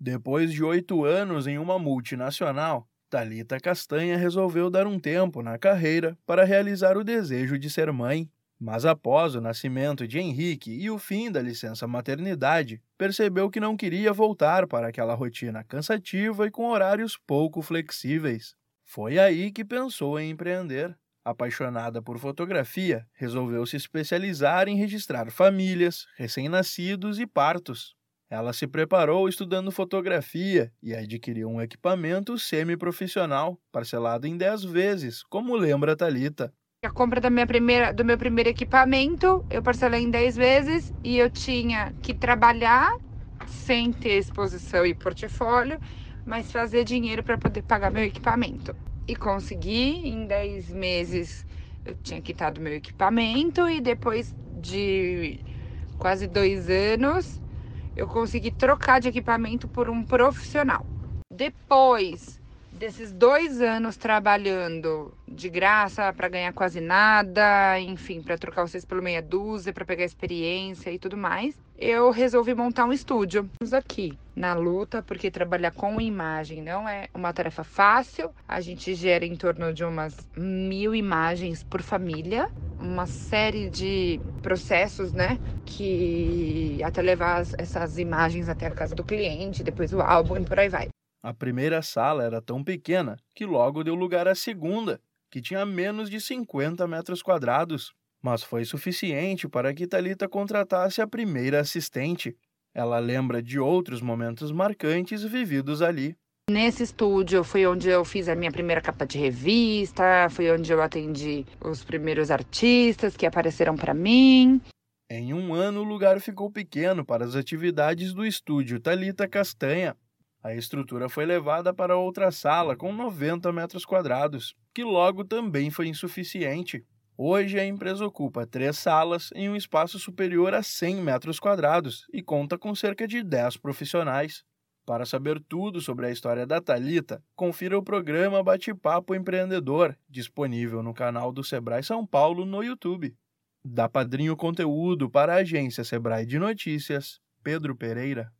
Depois de oito anos em uma multinacional, Talita Castanha resolveu dar um tempo na carreira para realizar o desejo de ser mãe. Mas após o nascimento de Henrique e o fim da licença maternidade, percebeu que não queria voltar para aquela rotina cansativa e com horários pouco flexíveis. Foi aí que pensou em empreender. Apaixonada por fotografia, resolveu se especializar em registrar famílias, recém-nascidos e partos. Ela se preparou estudando fotografia e adquiriu um equipamento semiprofissional, parcelado em 10 vezes, como lembra Talita. A compra da minha primeira, do meu primeiro equipamento, eu parcelei em 10 vezes e eu tinha que trabalhar sem ter exposição e portfólio, mas fazer dinheiro para poder pagar meu equipamento. E consegui, em 10 meses eu tinha quitado meu equipamento e depois de quase dois anos eu consegui trocar de equipamento por um profissional. Depois desses dois anos trabalhando de graça para ganhar quase nada, enfim, para trocar vocês pelo meia dúzia, para pegar experiência e tudo mais, eu resolvi montar um estúdio. Aqui na luta, porque trabalhar com imagem não é uma tarefa fácil. A gente gera em torno de umas mil imagens por família, uma série de processos, né? Que até levar essas imagens até a casa do cliente, depois o álbum e por aí vai. A primeira sala era tão pequena que logo deu lugar à segunda, que tinha menos de 50 metros quadrados. Mas foi suficiente para que Talita contratasse a primeira assistente. Ela lembra de outros momentos marcantes vividos ali. Nesse estúdio foi onde eu fiz a minha primeira capa de revista, foi onde eu atendi os primeiros artistas que apareceram para mim. Em um ano, o lugar ficou pequeno para as atividades do estúdio Talita Castanha, a estrutura foi levada para outra sala com 90 metros quadrados, que logo também foi insuficiente. Hoje a empresa ocupa três salas em um espaço superior a 100 metros quadrados e conta com cerca de 10 profissionais. Para saber tudo sobre a história da Talita, confira o programa Bate-Papo Empreendedor, disponível no canal do Sebrae São Paulo no YouTube. Da Padrinho Conteúdo para a agência Sebrae de Notícias, Pedro Pereira.